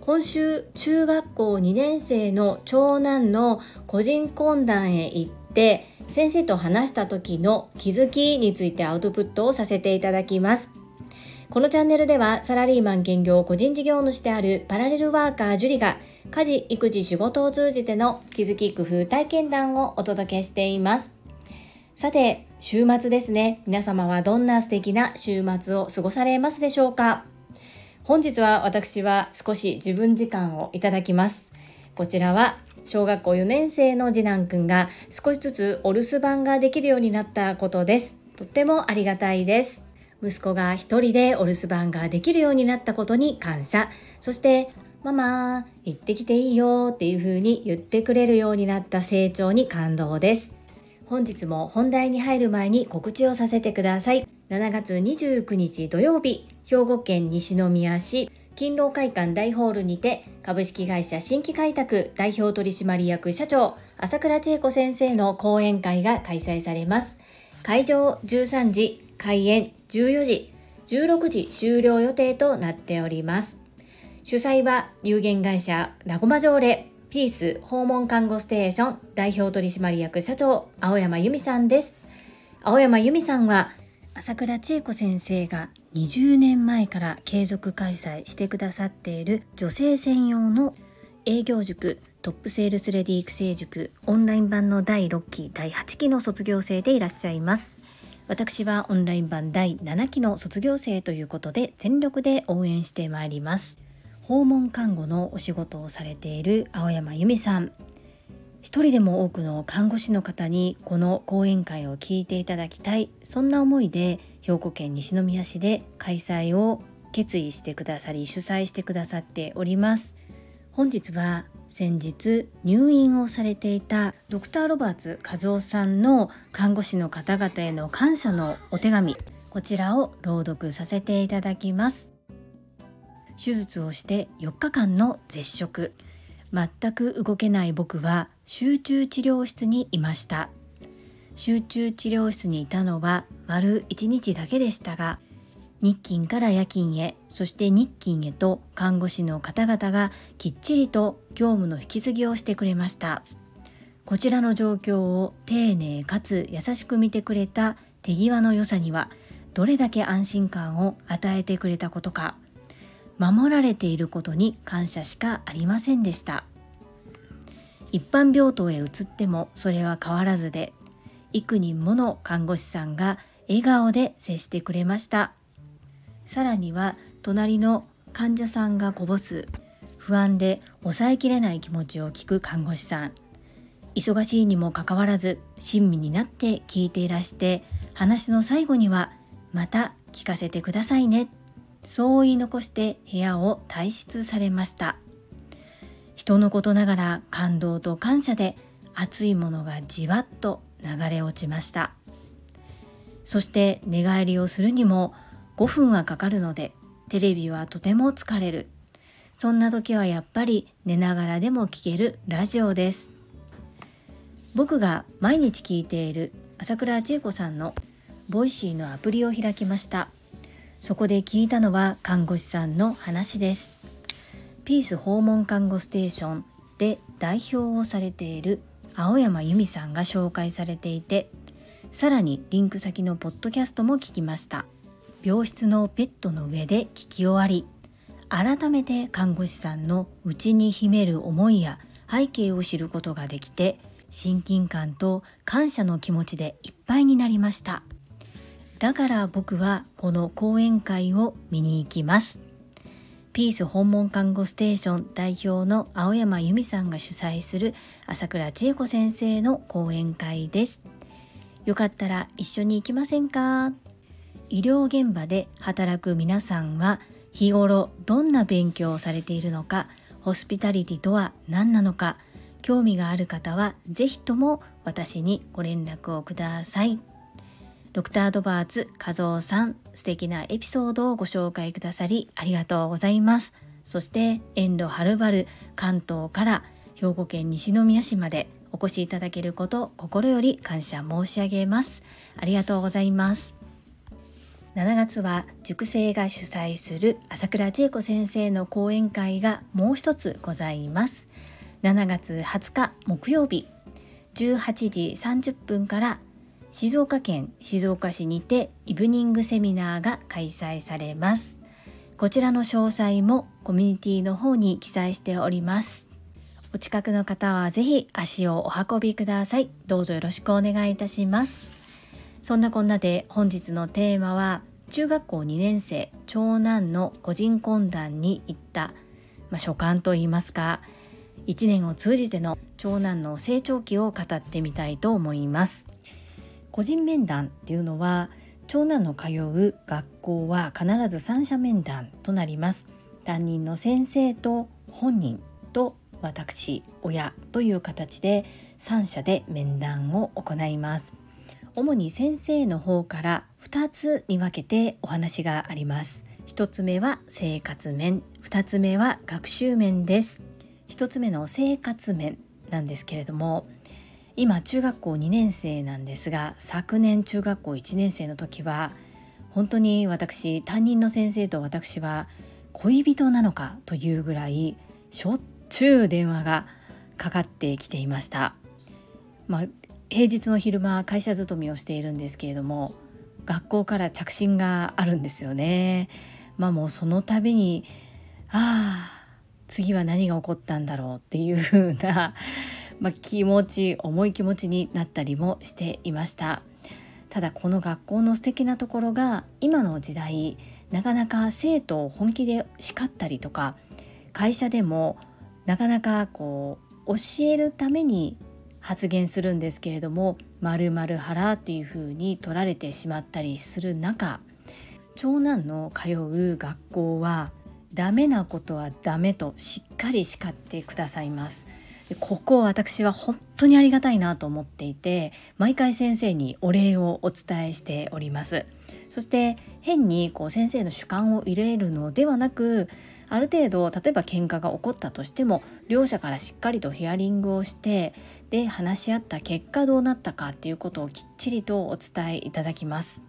今週中学校2年生の長男の個人懇談へ行って先生と話した時の気づきについてアウトプットをさせていただきます。このチャンネルではサラリーマン兼業個人事業主であるパラレルワーカージュリが家事育児仕事を通じての気づき工夫体験談をお届けしています。さて週末ですね皆様はどんな素敵な週末を過ごされますでしょうか？本日は私は少し自分時間をいただきます。こちらは小学校4年生の次男くんが少しずつお留守番ができるようになったことです。とってもありがたいです。息子が一人でお留守番ができるようになったことに感謝。そしてママ、行ってきていいよっていう風に言ってくれるようになった成長に感動です。本日も本題に入る前に告知をさせてください。7月29日土曜日、兵庫県西宮市勤労会館大ホールにて株式会社新規開拓代表取締役社長朝倉千恵子先生の講演会が開催されます。会場13時、開演14時、16時終了予定となっております。主催は有限会社ラゴマ条例ピース訪問看護ステーション代表取締役社長青山由美さんです。青山由美さんは朝倉千恵子先生が20年前から継続開催してくださっている女性専用の営業塾トップセールスレディ育成塾オンライン版の第6期第8期の卒業生でいらっしゃいます私はオンライン版第7期の卒業生ということで全力で応援してまいります訪問看護のお仕事をされている青山由美さん。一人でも多くの看護師の方にこの講演会を聞いていただきたい。そんな思いで兵庫県西宮市で開催を決意してくださり主催してくださっております。本日は先日入院をされていたドクターロバーツ和夫さんの看護師の方々への感謝のお手紙こちらを朗読させていただきます。手術をして4日間の絶食。全く動けない僕は集中治療室にいました。集中治療室にいたのは丸1日だけでしたが日勤から夜勤へそして日勤へと看護師の方々がきっちりと業務の引き継ぎをしてくれました。こちらの状況を丁寧かつ優しく見てくれた手際の良さにはどれだけ安心感を与えてくれたことか。守られていることに感謝しかありませんでした。一般病棟へ移ってもそれは変わらずで幾人もの看護師さんが笑顔で接してくれました。さらには隣の患者さんがこぼす不安で抑えきれない気持ちを聞く看護師さん。忙しいにもかかわらず親身になって聞いていらして話の最後にはまた聞かせてくださいね。そう言い残して部屋を退出されました。人のことながら感動と感謝で熱いものがじわっと流れ落ちました。そして寝返りをするにも5分はかかるのでテレビはとても疲れる。そんな時はやっぱり寝ながらでも聞けるラジオです。僕が毎日聞いている朝倉千恵子さんのボイシーのアプリを開きました。そこで聞いたのは看護師さんの話です。ピース訪問看護ステーションで代表をされている青山由美さんが紹介されていて、さらにリンク先のポッドキャストも聞きました。病室のペットの上で聞き終わり、改めて看護師さんの内に秘める思いや背景を知ることができて、親近感と感謝の気持ちでいっぱいになりました。だから僕はこの講演会を見に行きます。ピース訪問看護ステーション代表の青山由美さんが主催する朝倉千恵子先生の講演会です。よかったら一緒に行きませんか？医療現場で働く皆さんは日頃どんな勉強をされているのか、ホスピタリティとは何なのか、興味がある方は是非とも私にご連絡をください。ドクタードバーツ和夫さん、素敵なエピソードをご紹介くださりありがとうございます。そして遠路はるばる関東から兵庫県西宮市までお越しいただけること心より感謝申し上げます。ありがとうございます。7月は塾生が主催する朝倉千恵子先生の講演会がもう一つございます7月20日木曜日18時30分から静岡県静岡市にてイブニングセミナーが開催されます。こちらの詳細もコミュニティの方に記載しております。お近くの方はぜひ足をお運びください。どうぞよろしくお願いいたします。そんなこんなで本日のテーマは中学校2年生長男の個人懇談に行った、まあ、所感といいますか1年を通じての長男の成長期を語ってみたいと思います。個人面談っていうのは長男の通う学校は必ず三者面談となります。担任の先生と本人と私親という形で3者で面談を行います。主に先生の方から2つに分けてお話があります。1つ目は生活面2つ目は学習面です。1つ目の生活面なんですけれども今中学校2年生なんですが昨年中学校1年生の時は本当に私担任の先生と私は恋人なのかというぐらいしょっちゅう電話がかかってきていました。まあ、平日の昼間会社勤めをしているんですけれども学校から着信があるんですよね。まあもうその度にああ次は何が起こったんだろうっていう風なまあ、気持ち重い気持ちになったりもしていましたただこの学校の素敵なところが今の時代なかなか生徒を本気で叱ったりとか会社でもなかなかこう教えるために発言するんですけれども「まる腹」っていうふうに取られてしまったりする中長男の通う学校はダメなことはダメとしっかり叱ってくださいます。ここ私は本当にありがたいなと思っていて毎回先生にお礼をお伝えしております。そして変にこう先生の主観を入れるのではなくある程度例えば喧嘩が起こったとしても両者からしっかりとヒアリングをしてで話し合った結果どうなったかっていうことをきっちりとお伝えいただきます。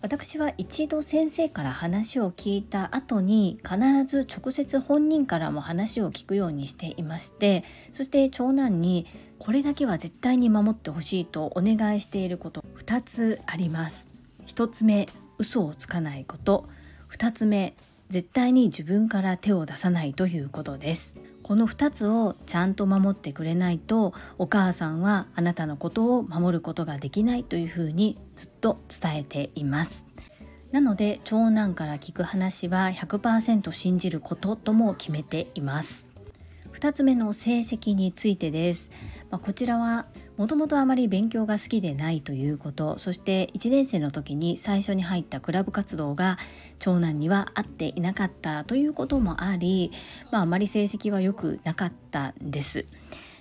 私は一度先生から話を聞いた後に必ず直接本人からも話を聞くようにしていましてそして長男にこれだけは絶対に守ってほしいとお願いしていること2つあります。1つ目嘘をつかないこと。2つ目絶対に自分から手を出さないということです。この2つをちゃんと守ってくれないとお母さんはあなたのことを守ることができないというふうにずっと伝えています。なので長男から聞く話は100%信じることとも決めています。2つ目の成績についてです、まあ、こちらはもともとあまり勉強が好きでないということそして1年生の時に最初に入ったクラブ活動が長男には合っていなかったということもあり、まあ、あまり成績は良くなかったんです。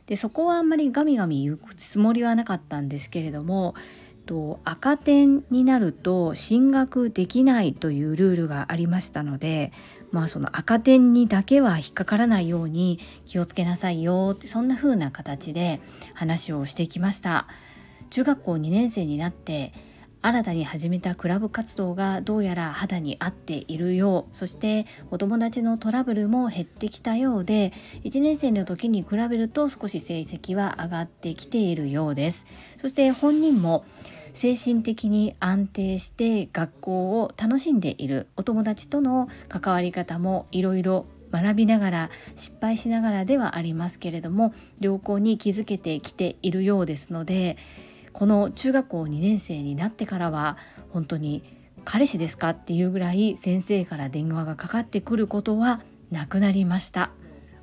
でそこはあんまりガミガミ言うつもりはなかったんですけれどもと赤点になると進学できないというルールがありましたのでまあその赤点にだけは引っかからないように気をつけなさいよってそんな風な形で話をしてきました。中学校2年生になって新たに始めたクラブ活動がどうやら肌に合っているようそしてお友達のトラブルも減ってきたようで1年生の時に比べると少し成績は上がってきているようです。そして本人も精神的に安定して学校を楽しんでいるお友達との関わり方もいろいろ学びながら失敗しながらではありますけれども良好に気づけてきているようですのでこの中学校2年生になってからは本当に彼氏ですかっていうぐらい先生から電話がかかってくることはなくなりました。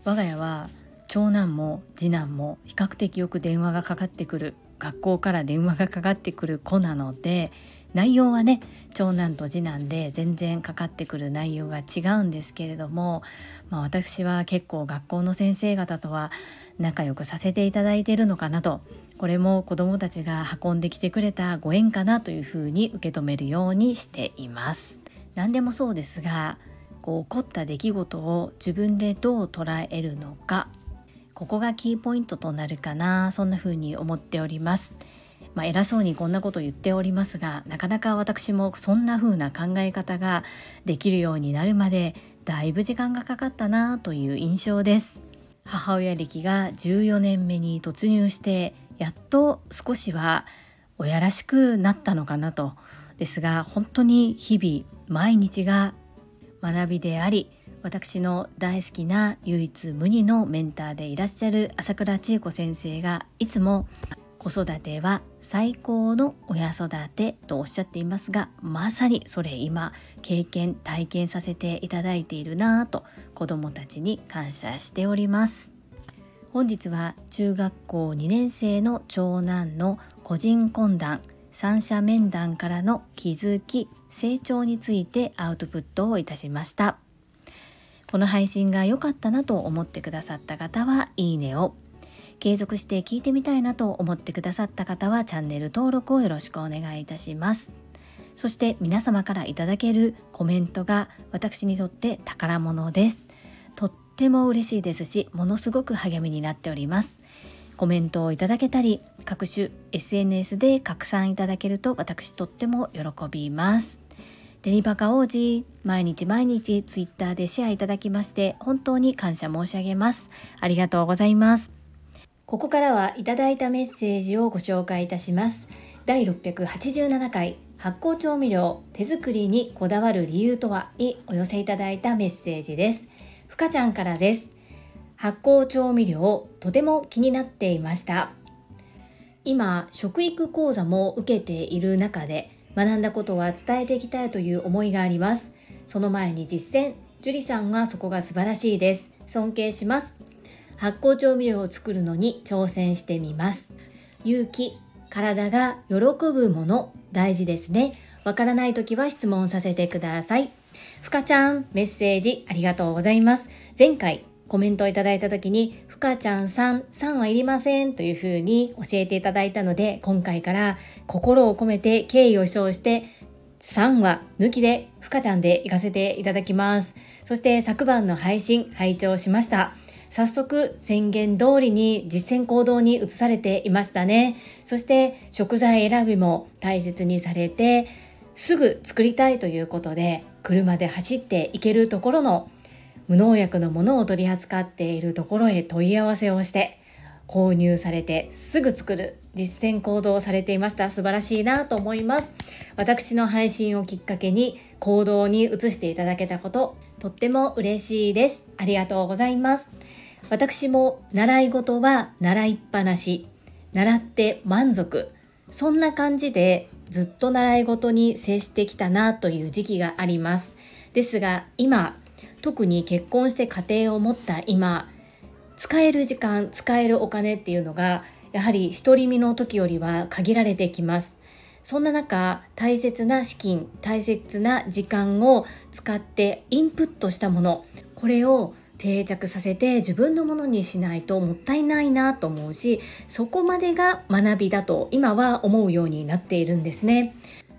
我が家は長男も次男も比較的よく電話がかかってくる。学校から電話がかかってくる子なので内容はね長男と次男で全然かかってくる内容が違うんですけれども、まあ、私は結構学校の先生方とは仲良くさせていただいているのかなとこれも子どもたちが運んできてくれたご縁かなというふうに受け止めるようにしています。何でもそうですがこう起こった出来事を自分でどう捉えるのかここがキーポイントとなるかなそんな風に思っております。まあ、偉そうにこんなこと言っておりますがなかなか私もそんな風な考え方ができるようになるまでだいぶ時間がかかったなという印象です。母親歴が14年目に突入してやっと少しは親らしくなったのかなと。ですが本当に日々毎日が学びであり私の大好きな唯一無二のメンターでいらっしゃる朝倉千恵子先生がいつも子育ては最高の親育てとおっしゃっていますがまさにそれ今経験体験させていただいているなぁと子どもたちに感謝しております。本日は中学校2年生の長男の個人懇談三者面談からの気づき成長についてアウトプットをいたしました。この配信が良かったなと思ってくださった方はいいねを。継続して聞いてみたいなと思ってくださった方はチャンネル登録をよろしくお願いいたします。そして皆様からいただけるコメントが私にとって宝物です。とっても嬉しいですしものすごく励みになっております。コメントをいただけたり各種 SNS で拡散いただけると私とっても喜びます。デニバカ王子毎日毎日ツイッターでシェアいただきまして本当に感謝申し上げます。ありがとうございます。ここからはいただいたメッセージをご紹介いたします。第687回発酵調味料手作りにこだわる理由とはにお寄せいただいたメッセージです。ふかちゃんからです。発酵調味料とても気になっていました。今食育講座も受けている中で学んだことは伝えていきたいという思いがあります。その前に実践。樹里さんはそこが素晴らしいです。尊敬します。発酵調味料を作るのに挑戦してみます。勇気。体が喜ぶもの大事ですね。わからない時は質問させてください。ふかちゃんメッセージありがとうございます。前回コメントをいただいた時に、ふかちゃんさん、さんはいりませんというふうに教えていただいたので、今回から心を込めて敬意を称して、3は抜きでふかちゃんで行かせていただきます。そして昨晩の配信、拝聴しました。早速宣言通りに実践行動に移されていましたね。そして食材選びも大切にされて、すぐ作りたいということで、車で走っていけるところの無農薬のものを取り扱っているところへ問い合わせをして購入されてすぐ作る実践行動をされていました。素晴らしいなと思います。私の配信をきっかけに行動に移していただけたこととっても嬉しいです。ありがとうございます。私も習い事は習いっぱなし。習って満足。そんな感じでずっと習い事に接してきたなという時期があります。ですが今特に結婚して家庭を持った今使える時間使えるお金っていうのがやはり独り身の時よりは限られてきますそんな中大切な資金大切な時間を使ってインプットしたものこれを定着させて自分のものにしないともったいないなと思うしそこまでが学びだと今は思うようになっているんですね。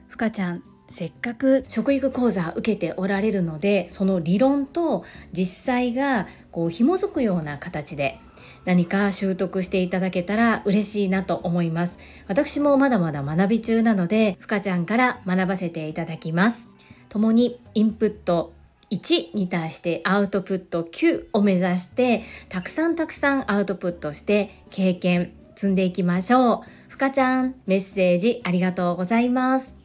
ふかちゃんせっかく食育講座受けておられるのでその理論と実際がこう紐づくような形で何か習得していただけたら嬉しいなと思います。私もまだまだ学び中なので、ふかちゃんから学ばせていただきます。共にインプット1に対してアウトプット9を目指して、たくさんたくさんアウトプットして経験積んでいきましょう。ふかちゃん、メッセージありがとうございます。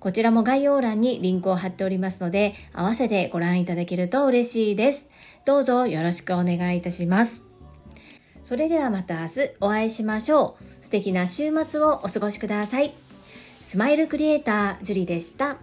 こちらも概要欄にリンクを貼っておりますので、合わせてご覧いただけると嬉しいです。どうぞよろしくお願いいたします。それではまた明日お会いしましょう。素敵な週末をお過ごしください。スマイルクリエイター、ジュリでした。